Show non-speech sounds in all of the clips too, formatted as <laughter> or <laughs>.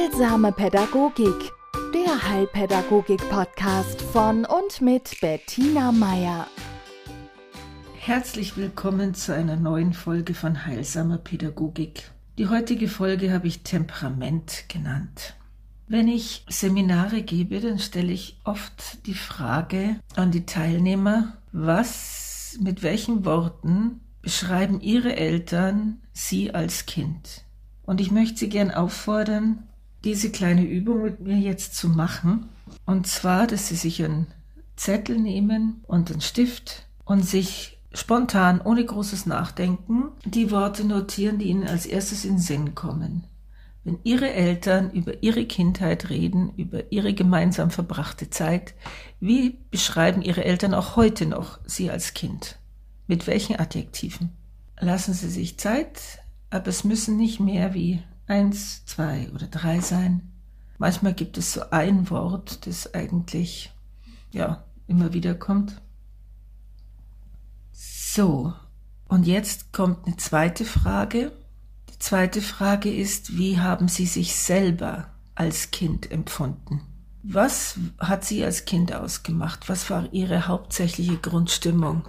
Heilsame Pädagogik, der Heilpädagogik-Podcast von und mit Bettina Meier. Herzlich willkommen zu einer neuen Folge von Heilsamer Pädagogik. Die heutige Folge habe ich Temperament genannt. Wenn ich Seminare gebe, dann stelle ich oft die Frage an die Teilnehmer, was, mit welchen Worten beschreiben ihre Eltern sie als Kind? Und ich möchte Sie gern auffordern, diese kleine Übung mit mir jetzt zu machen. Und zwar, dass Sie sich einen Zettel nehmen und einen Stift und sich spontan, ohne großes Nachdenken, die Worte notieren, die Ihnen als erstes in den Sinn kommen. Wenn Ihre Eltern über Ihre Kindheit reden, über Ihre gemeinsam verbrachte Zeit, wie beschreiben Ihre Eltern auch heute noch Sie als Kind? Mit welchen Adjektiven? Lassen Sie sich Zeit, aber es müssen nicht mehr wie eins, zwei oder drei sein. Manchmal gibt es so ein Wort, das eigentlich, ja, immer wieder kommt. So, und jetzt kommt eine zweite Frage. Die zweite Frage ist, wie haben Sie sich selber als Kind empfunden? Was hat Sie als Kind ausgemacht? Was war Ihre hauptsächliche Grundstimmung?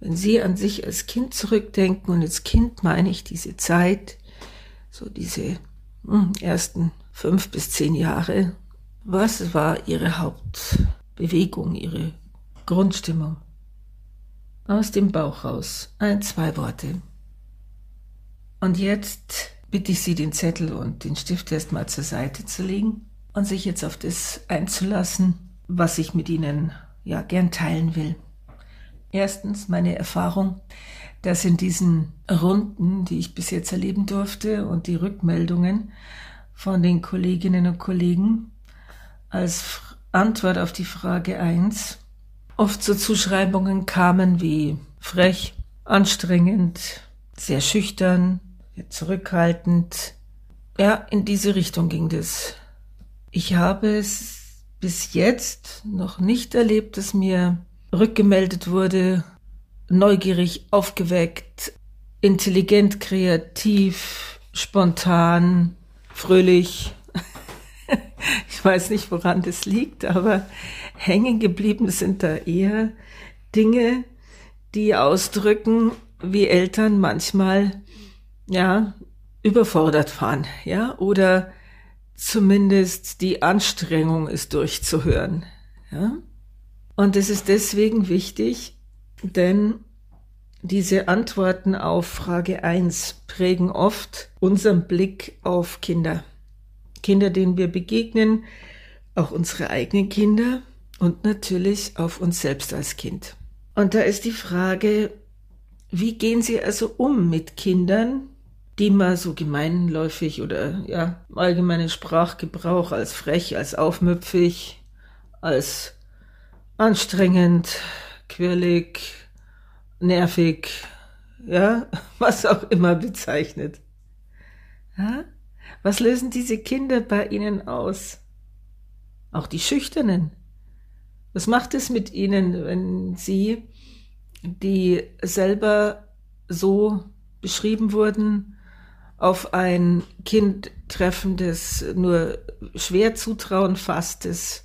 Wenn Sie an sich als Kind zurückdenken, und als Kind meine ich diese Zeit, so diese ersten fünf bis zehn Jahre, was war Ihre Hauptbewegung, Ihre Grundstimmung? Aus dem Bauch raus, ein, zwei Worte. Und jetzt bitte ich Sie, den Zettel und den Stift erstmal zur Seite zu legen und sich jetzt auf das einzulassen, was ich mit Ihnen ja gern teilen will. Erstens meine Erfahrung, dass in diesen Runden, die ich bis jetzt erleben durfte und die Rückmeldungen von den Kolleginnen und Kollegen als Antwort auf die Frage eins oft so Zuschreibungen kamen wie frech, anstrengend, sehr schüchtern, zurückhaltend. Ja, in diese Richtung ging das. Ich habe es bis jetzt noch nicht erlebt, dass mir rückgemeldet wurde, neugierig, aufgeweckt, intelligent, kreativ, spontan, fröhlich. <laughs> ich weiß nicht, woran das liegt, aber hängen geblieben sind da eher Dinge, die ausdrücken, wie Eltern manchmal, ja, überfordert waren, ja, oder zumindest die Anstrengung ist durchzuhören, ja. Und es ist deswegen wichtig, denn diese Antworten auf Frage 1 prägen oft unseren Blick auf Kinder. Kinder, denen wir begegnen, auch unsere eigenen Kinder und natürlich auf uns selbst als Kind. Und da ist die Frage, wie gehen Sie also um mit Kindern, die mal so gemeinläufig oder ja, allgemeinen Sprachgebrauch als frech, als aufmüpfig, als anstrengend, quirlig, nervig, ja, <laughs> was auch immer bezeichnet. Ja? Was lösen diese Kinder bei ihnen aus? Auch die Schüchternen. Was macht es mit ihnen, wenn sie, die selber so beschrieben wurden, auf ein Kind treffen, das nur schwer Zutrauen fasst, das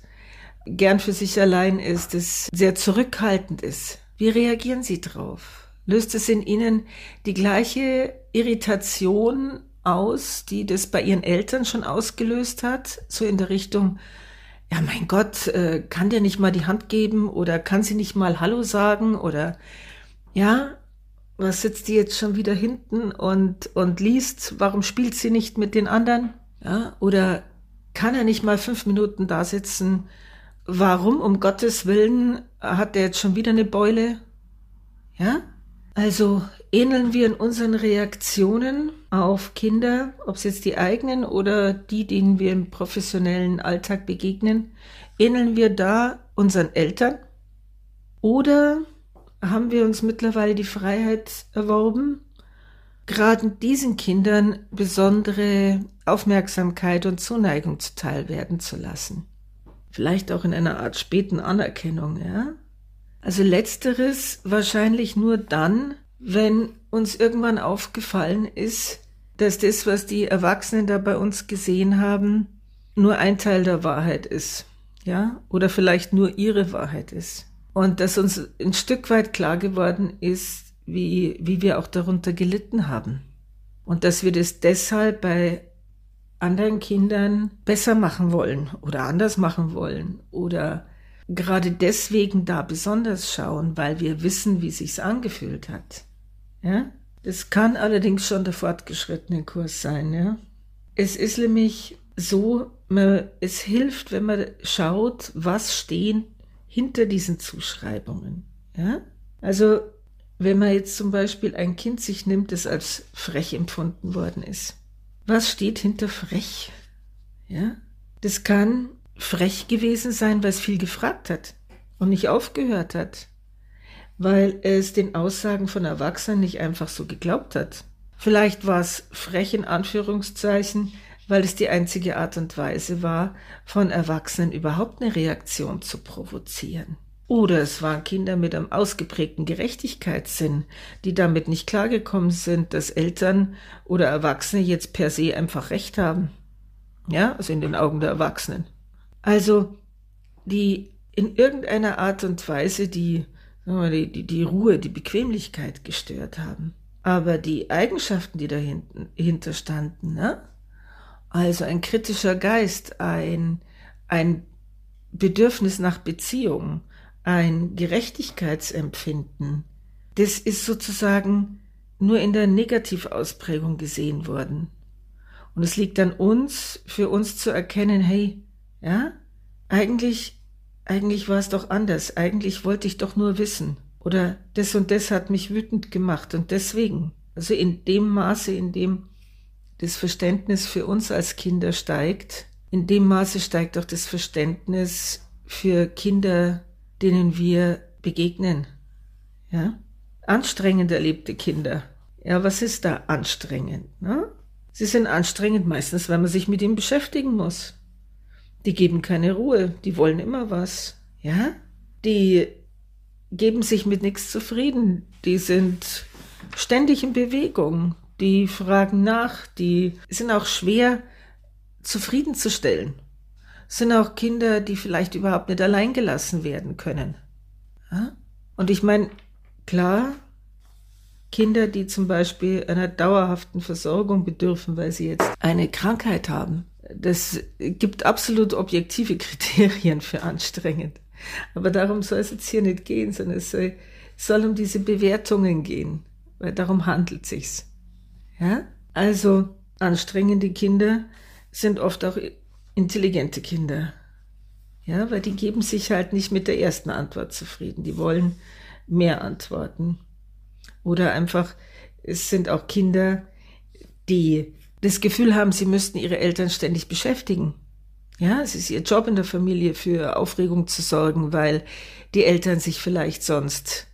gern für sich allein ist, das sehr zurückhaltend ist. Wie reagieren Sie drauf? Löst es in Ihnen die gleiche Irritation aus, die das bei Ihren Eltern schon ausgelöst hat? So in der Richtung, ja mein Gott, äh, kann der nicht mal die Hand geben oder kann sie nicht mal Hallo sagen oder ja, was sitzt die jetzt schon wieder hinten und, und liest? Warum spielt sie nicht mit den anderen? Ja, oder kann er nicht mal fünf Minuten da sitzen warum um Gottes Willen hat der jetzt schon wieder eine Beule? Ja? Also ähneln wir in unseren Reaktionen auf Kinder, ob es jetzt die eigenen oder die, denen wir im professionellen Alltag begegnen, ähneln wir da unseren Eltern? Oder haben wir uns mittlerweile die Freiheit erworben, gerade diesen Kindern besondere Aufmerksamkeit und Zuneigung zuteil werden zu lassen? Vielleicht auch in einer Art späten Anerkennung, ja? Also letzteres wahrscheinlich nur dann, wenn uns irgendwann aufgefallen ist, dass das, was die Erwachsenen da bei uns gesehen haben, nur ein Teil der Wahrheit ist, ja, oder vielleicht nur ihre Wahrheit ist. Und dass uns ein Stück weit klar geworden ist, wie, wie wir auch darunter gelitten haben. Und dass wir das deshalb bei anderen Kindern besser machen wollen oder anders machen wollen oder gerade deswegen da besonders schauen, weil wir wissen, wie sich's angefühlt hat. Ja? Das kann allerdings schon der fortgeschrittene Kurs sein, ja. Es ist nämlich so, man, es hilft, wenn man schaut, was stehen hinter diesen Zuschreibungen, ja. Also, wenn man jetzt zum Beispiel ein Kind sich nimmt, das als frech empfunden worden ist. Was steht hinter frech? Ja? Das kann frech gewesen sein, weil es viel gefragt hat und nicht aufgehört hat, weil es den Aussagen von Erwachsenen nicht einfach so geglaubt hat. Vielleicht war es frech in Anführungszeichen, weil es die einzige Art und Weise war, von Erwachsenen überhaupt eine Reaktion zu provozieren. Oder es waren Kinder mit einem ausgeprägten Gerechtigkeitssinn, die damit nicht klargekommen sind, dass Eltern oder Erwachsene jetzt per se einfach Recht haben. Ja, also in den Augen der Erwachsenen. Also, die in irgendeiner Art und Weise die, die, die, die Ruhe, die Bequemlichkeit gestört haben. Aber die Eigenschaften, die dahinter standen, ne? also ein kritischer Geist, ein, ein Bedürfnis nach Beziehung, ein Gerechtigkeitsempfinden, das ist sozusagen nur in der Negativausprägung gesehen worden. Und es liegt an uns, für uns zu erkennen, hey, ja, eigentlich, eigentlich war es doch anders. Eigentlich wollte ich doch nur wissen. Oder das und das hat mich wütend gemacht und deswegen. Also in dem Maße, in dem das Verständnis für uns als Kinder steigt, in dem Maße steigt auch das Verständnis für Kinder, denen wir begegnen. Ja? Anstrengend erlebte Kinder. Ja, was ist da anstrengend? Ne? Sie sind anstrengend meistens, weil man sich mit ihnen beschäftigen muss. Die geben keine Ruhe, die wollen immer was, ja? Die geben sich mit nichts zufrieden, die sind ständig in Bewegung, die fragen nach, die sind auch schwer zufriedenzustellen. Sind auch Kinder, die vielleicht überhaupt nicht allein gelassen werden können. Und ich meine, klar, Kinder, die zum Beispiel einer dauerhaften Versorgung bedürfen, weil sie jetzt eine Krankheit haben, das gibt absolut objektive <laughs> Kriterien für anstrengend. Aber darum soll es jetzt hier nicht gehen, sondern es soll, soll um diese Bewertungen gehen, weil darum handelt sich's. Ja? Also anstrengende Kinder sind oft auch intelligente Kinder. Ja, weil die geben sich halt nicht mit der ersten Antwort zufrieden. Die wollen mehr Antworten. Oder einfach, es sind auch Kinder, die das Gefühl haben, sie müssten ihre Eltern ständig beschäftigen. Ja, es ist ihr Job in der Familie für Aufregung zu sorgen, weil die Eltern sich vielleicht sonst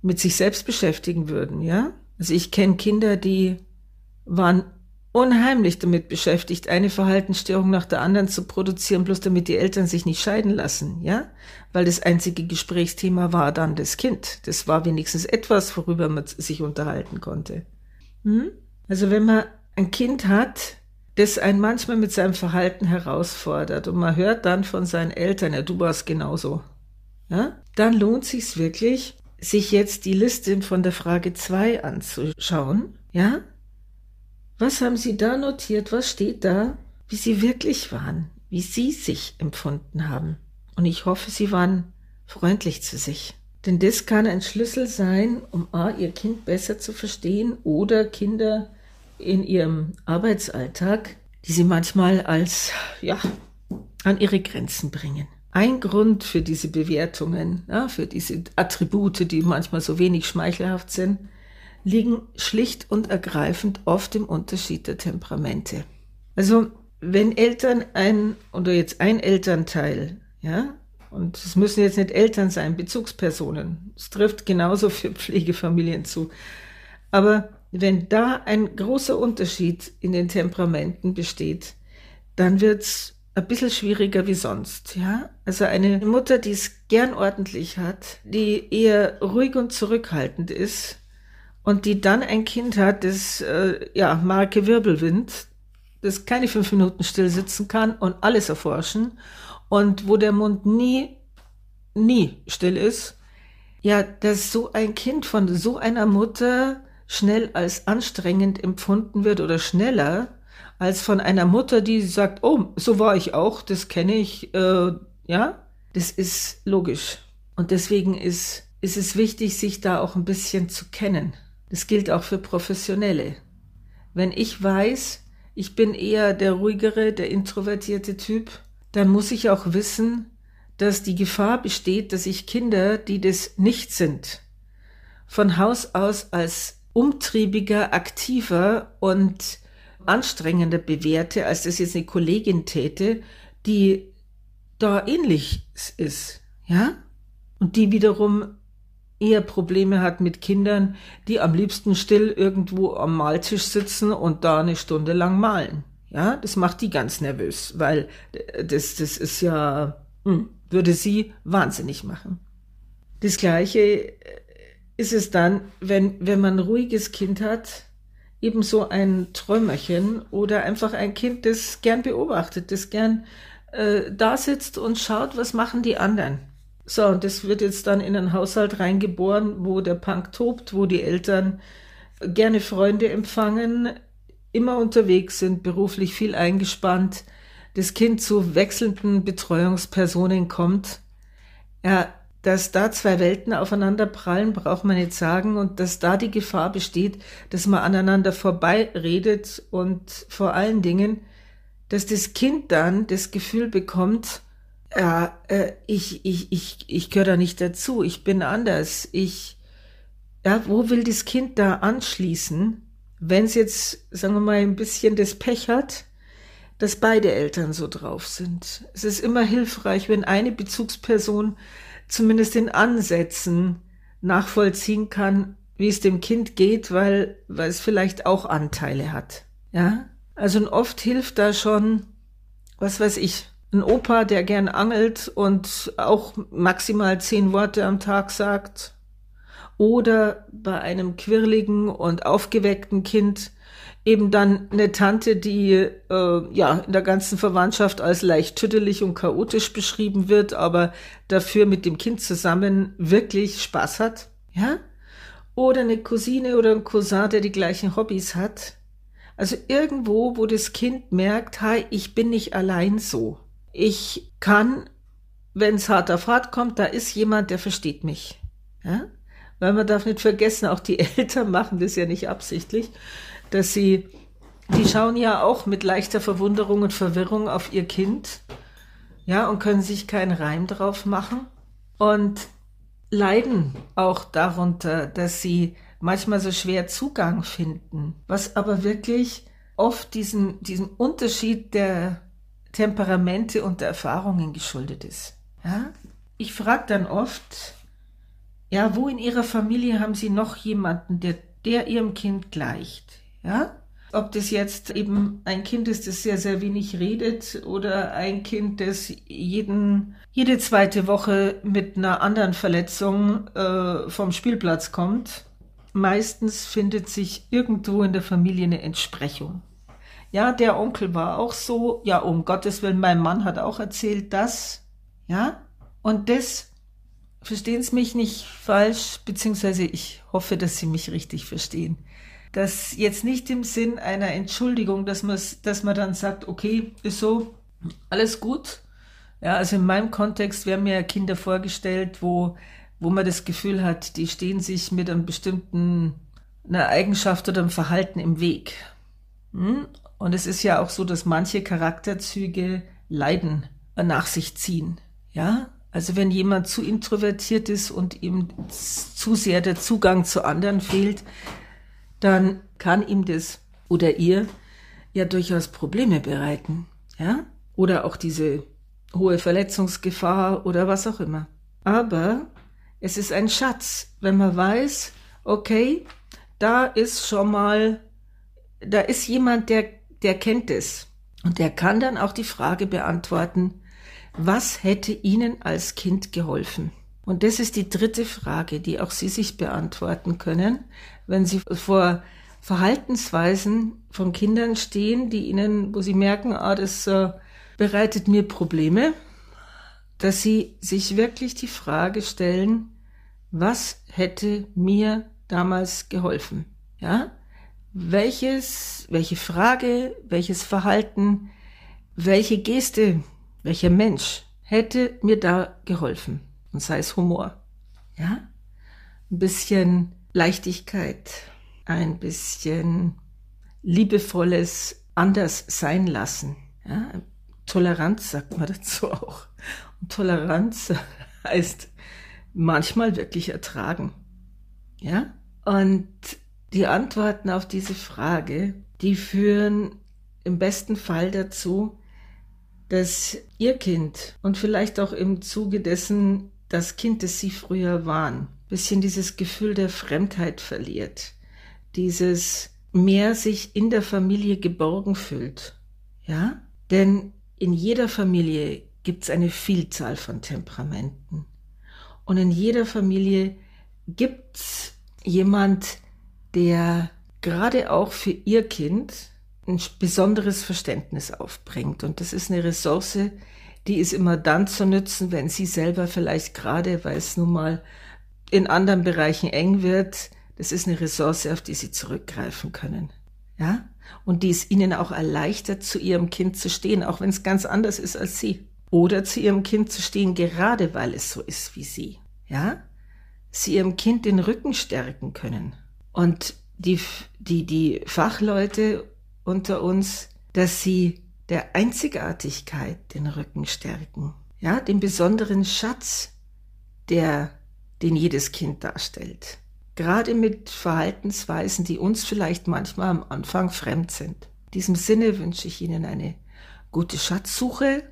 mit sich selbst beschäftigen würden, ja? Also ich kenne Kinder, die waren unheimlich damit beschäftigt, eine Verhaltensstörung nach der anderen zu produzieren, bloß damit die Eltern sich nicht scheiden lassen, ja? Weil das einzige Gesprächsthema war dann das Kind. Das war wenigstens etwas, worüber man sich unterhalten konnte. Hm? Also wenn man ein Kind hat, das einen manchmal mit seinem Verhalten herausfordert und man hört dann von seinen Eltern, ja, du warst genauso, ja, dann lohnt sich's wirklich, sich jetzt die Liste von der Frage 2 anzuschauen, ja? Was haben Sie da notiert? Was steht da? Wie Sie wirklich waren, wie Sie sich empfunden haben. Und ich hoffe, Sie waren freundlich zu sich. Denn das kann ein Schlüssel sein, um A, Ihr Kind besser zu verstehen oder Kinder in ihrem Arbeitsalltag, die sie manchmal als, ja, an ihre Grenzen bringen. Ein Grund für diese Bewertungen, ja, für diese Attribute, die manchmal so wenig schmeichelhaft sind, liegen schlicht und ergreifend oft im Unterschied der Temperamente. Also, wenn Eltern ein, oder jetzt ein Elternteil, ja, und es müssen jetzt nicht Eltern sein, Bezugspersonen, es trifft genauso für Pflegefamilien zu, aber wenn da ein großer Unterschied in den Temperamenten besteht, dann wird's ein bisschen schwieriger wie sonst, ja? Also eine Mutter, die es gern ordentlich hat, die eher ruhig und zurückhaltend ist und die dann ein Kind hat, das, äh, ja, Marke Wirbelwind, das keine fünf Minuten still sitzen kann und alles erforschen und wo der Mund nie, nie still ist, ja, dass so ein Kind von so einer Mutter schnell als anstrengend empfunden wird oder schneller als von einer Mutter, die sagt, oh, so war ich auch, das kenne ich, äh, ja, das ist logisch. Und deswegen ist, ist es wichtig, sich da auch ein bisschen zu kennen. Das gilt auch für Professionelle. Wenn ich weiß, ich bin eher der ruhigere, der introvertierte Typ, dann muss ich auch wissen, dass die Gefahr besteht, dass ich Kinder, die das nicht sind, von Haus aus als umtriebiger, aktiver und anstrengender bewerte, als das jetzt eine Kollegin täte, die da ähnlich ist, ja? Und die wiederum eher Probleme hat mit Kindern, die am liebsten still irgendwo am Maltisch sitzen und da eine Stunde lang malen. Ja, das macht die ganz nervös, weil das, das ist ja, hm, würde sie wahnsinnig machen. Das Gleiche ist es dann, wenn, wenn man ein ruhiges Kind hat, ebenso ein Träumerchen oder einfach ein Kind, das gern beobachtet, das gern äh, da sitzt und schaut, was machen die anderen. So, und das wird jetzt dann in einen Haushalt reingeboren, wo der Punk tobt, wo die Eltern gerne Freunde empfangen, immer unterwegs sind, beruflich viel eingespannt, das Kind zu wechselnden Betreuungspersonen kommt. Ja, dass da zwei Welten aufeinander prallen, braucht man nicht sagen, und dass da die Gefahr besteht, dass man aneinander vorbeiredet und vor allen Dingen, dass das Kind dann das Gefühl bekommt, ja, äh, ich, ich, ich, ich gehöre da nicht dazu, ich bin anders, ich, ja, wo will das Kind da anschließen, wenn es jetzt, sagen wir mal, ein bisschen das Pech hat, dass beide Eltern so drauf sind. Es ist immer hilfreich, wenn eine Bezugsperson zumindest in Ansätzen nachvollziehen kann, wie es dem Kind geht, weil, weil es vielleicht auch Anteile hat. Ja? Also oft hilft da schon, was weiß ich, ein Opa, der gern angelt und auch maximal zehn Worte am Tag sagt. Oder bei einem quirligen und aufgeweckten Kind eben dann eine Tante, die äh, ja in der ganzen Verwandtschaft als leicht tüdelig und chaotisch beschrieben wird, aber dafür mit dem Kind zusammen wirklich Spaß hat, ja? Oder eine Cousine oder ein Cousin, der die gleichen Hobbys hat. Also irgendwo, wo das Kind merkt, hi, ich bin nicht allein so. Ich kann, wenn es hart auf hart kommt, da ist jemand, der versteht mich. Ja? Weil man darf nicht vergessen, auch die <laughs> Eltern machen das ja nicht absichtlich dass sie, die schauen ja auch mit leichter Verwunderung und Verwirrung auf ihr Kind, ja, und können sich keinen Reim drauf machen und leiden auch darunter, dass sie manchmal so schwer Zugang finden, was aber wirklich oft diesen, diesen Unterschied der Temperamente und der Erfahrungen geschuldet ist. Ja? Ich frage dann oft, ja, wo in Ihrer Familie haben Sie noch jemanden, der, der Ihrem Kind gleicht? Ja? Ob das jetzt eben ein Kind ist, das sehr, sehr wenig redet oder ein Kind, das jeden, jede zweite Woche mit einer anderen Verletzung äh, vom Spielplatz kommt. Meistens findet sich irgendwo in der Familie eine Entsprechung. Ja, der Onkel war auch so. Ja, um Gottes Willen, mein Mann hat auch erzählt das. Ja, und das, verstehen Sie mich nicht falsch, beziehungsweise ich hoffe, dass Sie mich richtig verstehen das jetzt nicht im Sinn einer Entschuldigung, dass man, dass man dann sagt, okay, ist so, alles gut. Ja, also in meinem Kontext werden mir Kinder vorgestellt, wo, wo man das Gefühl hat, die stehen sich mit einem bestimmten, einer Eigenschaft oder einem Verhalten im Weg. Hm? Und es ist ja auch so, dass manche Charakterzüge Leiden nach sich ziehen. Ja, also wenn jemand zu introvertiert ist und ihm zu sehr der Zugang zu anderen fehlt, dann kann ihm das oder ihr ja durchaus Probleme bereiten, ja? Oder auch diese hohe Verletzungsgefahr oder was auch immer. Aber es ist ein Schatz, wenn man weiß, okay, da ist schon mal, da ist jemand, der, der kennt es. Und der kann dann auch die Frage beantworten, was hätte Ihnen als Kind geholfen? Und das ist die dritte Frage, die auch Sie sich beantworten können, wenn Sie vor Verhaltensweisen von Kindern stehen, die ihnen, wo sie merken, ah, das äh, bereitet mir Probleme, dass sie sich wirklich die Frage stellen, was hätte mir damals geholfen? Ja? Welches, welche Frage, welches Verhalten, welche Geste, welcher Mensch hätte mir da geholfen? Und sei es Humor. Ja? Ein bisschen Leichtigkeit, ein bisschen liebevolles anders sein lassen. Ja? Toleranz sagt man dazu auch. Und Toleranz heißt manchmal wirklich ertragen. Ja? Und die Antworten auf diese Frage, die führen im besten Fall dazu, dass ihr Kind und vielleicht auch im Zuge dessen das Kind, das sie früher waren, bisschen dieses Gefühl der Fremdheit verliert, dieses mehr sich in der Familie geborgen fühlt. Ja? Denn in jeder Familie gibt es eine Vielzahl von Temperamenten. Und in jeder Familie gibt es jemand, der gerade auch für ihr Kind ein besonderes Verständnis aufbringt. Und das ist eine Ressource, die ist immer dann zu nützen, wenn sie selber vielleicht gerade, weil es nun mal in anderen Bereichen eng wird, das ist eine Ressource, auf die sie zurückgreifen können. Ja? Und die es ihnen auch erleichtert, zu ihrem Kind zu stehen, auch wenn es ganz anders ist als sie. Oder zu ihrem Kind zu stehen, gerade weil es so ist wie sie. Ja? Sie ihrem Kind den Rücken stärken können. Und die, die, die Fachleute unter uns, dass sie der Einzigartigkeit den Rücken stärken. Ja, den besonderen Schatz, der, den jedes Kind darstellt. Gerade mit Verhaltensweisen, die uns vielleicht manchmal am Anfang fremd sind. In diesem Sinne wünsche ich Ihnen eine gute Schatzsuche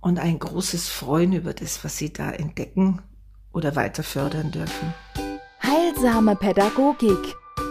und ein großes Freuen über das, was Sie da entdecken oder weiter fördern dürfen. Heilsame Pädagogik,